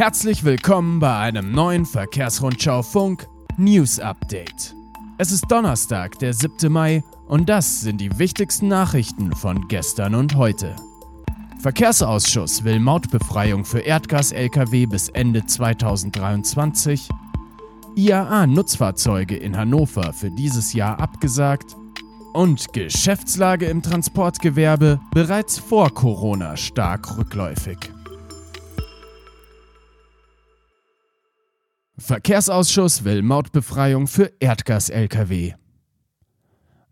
Herzlich willkommen bei einem neuen Verkehrsrundschau Funk News Update. Es ist Donnerstag, der 7. Mai und das sind die wichtigsten Nachrichten von gestern und heute. Verkehrsausschuss will Mautbefreiung für Erdgas-Lkw bis Ende 2023. IAA-Nutzfahrzeuge in Hannover für dieses Jahr abgesagt. Und Geschäftslage im Transportgewerbe bereits vor Corona stark rückläufig. Verkehrsausschuss will Mautbefreiung für Erdgas-Lkw.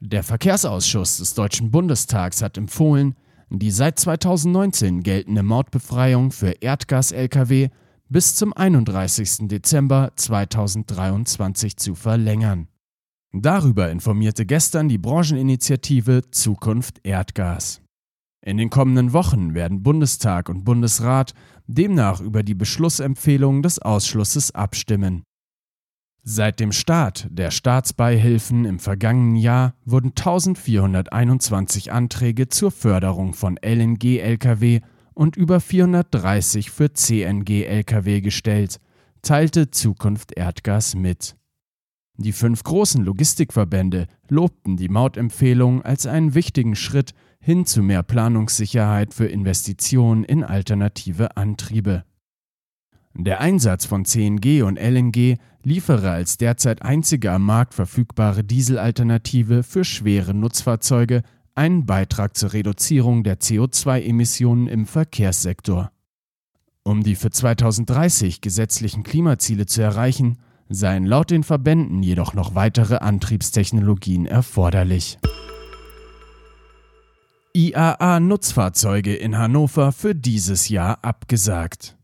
Der Verkehrsausschuss des Deutschen Bundestags hat empfohlen, die seit 2019 geltende Mautbefreiung für Erdgas-Lkw bis zum 31. Dezember 2023 zu verlängern. Darüber informierte gestern die Brancheninitiative Zukunft Erdgas. In den kommenden Wochen werden Bundestag und Bundesrat demnach über die Beschlussempfehlung des Ausschusses abstimmen. Seit dem Start der Staatsbeihilfen im vergangenen Jahr wurden 1421 Anträge zur Förderung von LNG-Lkw und über 430 für CNG-Lkw gestellt, teilte Zukunft Erdgas mit. Die fünf großen Logistikverbände lobten die Mautempfehlung als einen wichtigen Schritt hin zu mehr Planungssicherheit für Investitionen in alternative Antriebe. Der Einsatz von CNG und LNG liefere als derzeit einzige am Markt verfügbare Dieselalternative für schwere Nutzfahrzeuge einen Beitrag zur Reduzierung der CO2-Emissionen im Verkehrssektor. Um die für 2030 gesetzlichen Klimaziele zu erreichen, seien laut den Verbänden jedoch noch weitere Antriebstechnologien erforderlich. IAA-Nutzfahrzeuge in Hannover für dieses Jahr abgesagt.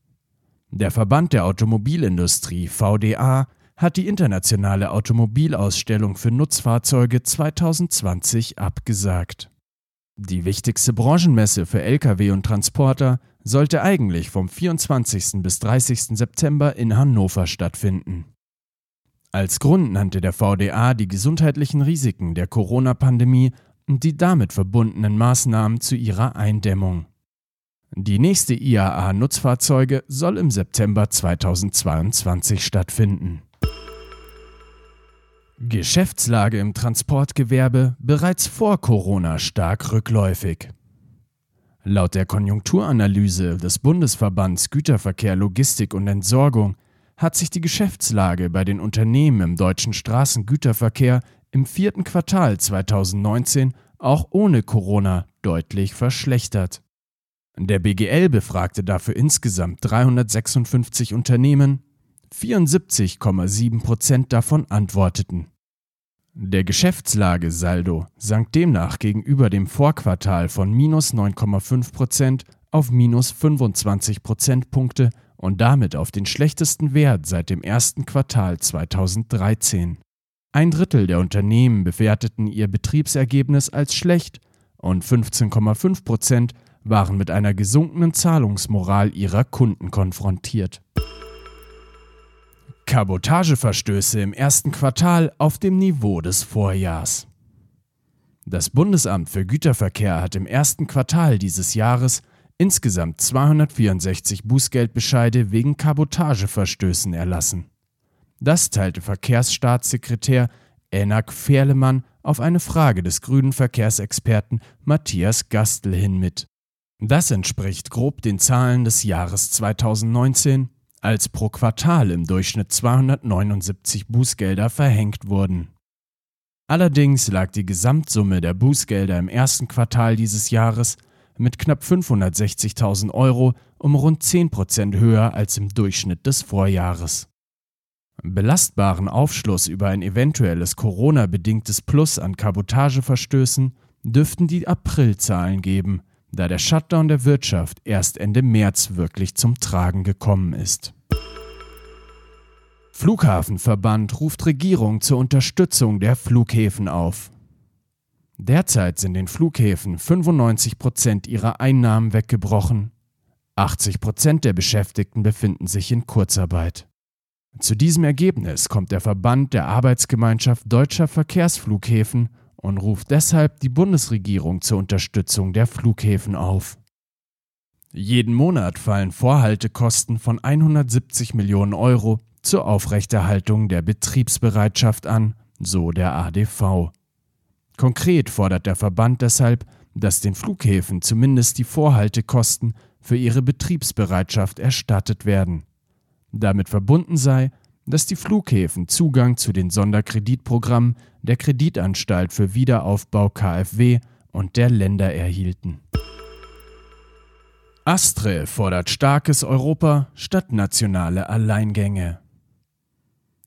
Der Verband der Automobilindustrie VDA hat die internationale Automobilausstellung für Nutzfahrzeuge 2020 abgesagt. Die wichtigste Branchenmesse für Lkw und Transporter sollte eigentlich vom 24. bis 30. September in Hannover stattfinden. Als Grund nannte der VDA die gesundheitlichen Risiken der Corona-Pandemie und die damit verbundenen Maßnahmen zu ihrer Eindämmung. Die nächste IAA-Nutzfahrzeuge soll im September 2022 stattfinden. Geschäftslage im Transportgewerbe bereits vor Corona stark rückläufig. Laut der Konjunkturanalyse des Bundesverbands Güterverkehr, Logistik und Entsorgung hat sich die Geschäftslage bei den Unternehmen im deutschen Straßengüterverkehr im vierten Quartal 2019 auch ohne Corona deutlich verschlechtert. Der BGL befragte dafür insgesamt 356 Unternehmen, 74,7 Prozent davon antworteten. Der Geschäftslagesaldo sank demnach gegenüber dem Vorquartal von minus 9,5 Prozent auf minus 25 Prozentpunkte und damit auf den schlechtesten Wert seit dem ersten Quartal 2013. Ein Drittel der Unternehmen bewerteten ihr Betriebsergebnis als schlecht und 15,5 Prozent waren mit einer gesunkenen Zahlungsmoral ihrer Kunden konfrontiert. Kabotageverstöße im ersten Quartal auf dem Niveau des Vorjahrs. Das Bundesamt für Güterverkehr hat im ersten Quartal dieses Jahres insgesamt 264 Bußgeldbescheide wegen Kabotageverstößen erlassen. Das teilte Verkehrsstaatssekretär Enak Ferlemann auf eine Frage des grünen Verkehrsexperten Matthias Gastl hin mit. Das entspricht grob den Zahlen des Jahres 2019, als pro Quartal im Durchschnitt 279 Bußgelder verhängt wurden. Allerdings lag die Gesamtsumme der Bußgelder im ersten Quartal dieses Jahres mit knapp 560.000 Euro um rund 10 Prozent höher als im Durchschnitt des Vorjahres. Belastbaren Aufschluss über ein eventuelles Corona-bedingtes Plus an Kabotageverstößen dürften die Aprilzahlen geben – da der Shutdown der Wirtschaft erst Ende März wirklich zum Tragen gekommen ist. Flughafenverband ruft Regierung zur Unterstützung der Flughäfen auf. Derzeit sind den Flughäfen 95 Prozent ihrer Einnahmen weggebrochen. 80 Prozent der Beschäftigten befinden sich in Kurzarbeit. Zu diesem Ergebnis kommt der Verband der Arbeitsgemeinschaft deutscher Verkehrsflughäfen und ruft deshalb die Bundesregierung zur Unterstützung der Flughäfen auf. Jeden Monat fallen Vorhaltekosten von 170 Millionen Euro zur Aufrechterhaltung der Betriebsbereitschaft an, so der ADV. Konkret fordert der Verband deshalb, dass den Flughäfen zumindest die Vorhaltekosten für ihre Betriebsbereitschaft erstattet werden. Damit verbunden sei, dass die Flughäfen Zugang zu den Sonderkreditprogrammen der Kreditanstalt für Wiederaufbau KfW und der Länder erhielten. Astre fordert starkes Europa statt nationale Alleingänge.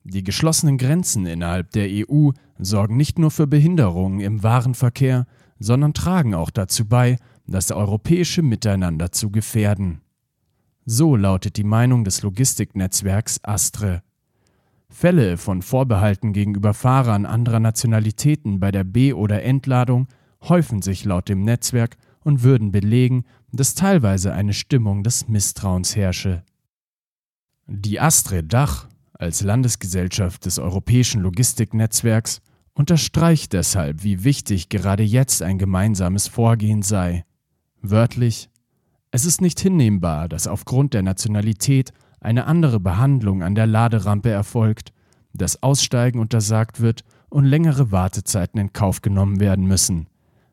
Die geschlossenen Grenzen innerhalb der EU sorgen nicht nur für Behinderungen im Warenverkehr, sondern tragen auch dazu bei, das europäische Miteinander zu gefährden. So lautet die Meinung des Logistiknetzwerks Astre. Fälle von Vorbehalten gegenüber Fahrern anderer Nationalitäten bei der B- oder Entladung häufen sich laut dem Netzwerk und würden belegen, dass teilweise eine Stimmung des Misstrauens herrsche. Die Astre Dach als Landesgesellschaft des Europäischen Logistiknetzwerks unterstreicht deshalb, wie wichtig gerade jetzt ein gemeinsames Vorgehen sei. Wörtlich Es ist nicht hinnehmbar, dass aufgrund der Nationalität eine andere Behandlung an der Laderampe erfolgt, dass Aussteigen untersagt wird und längere Wartezeiten in Kauf genommen werden müssen,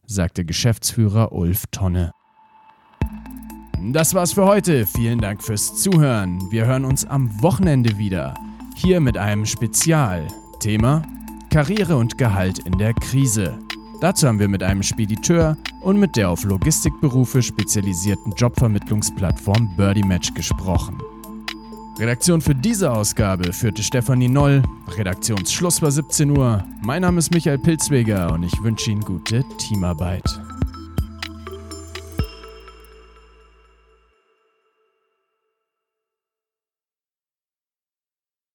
sagte Geschäftsführer Ulf Tonne. Das war's für heute. Vielen Dank fürs Zuhören. Wir hören uns am Wochenende wieder. Hier mit einem Spezial. Thema Karriere und Gehalt in der Krise. Dazu haben wir mit einem Spediteur und mit der auf Logistikberufe spezialisierten Jobvermittlungsplattform Birdie Match gesprochen. Redaktion für diese Ausgabe führte Stefanie Noll. Redaktionsschluss war 17 Uhr. Mein Name ist Michael Pilzweger und ich wünsche Ihnen gute Teamarbeit.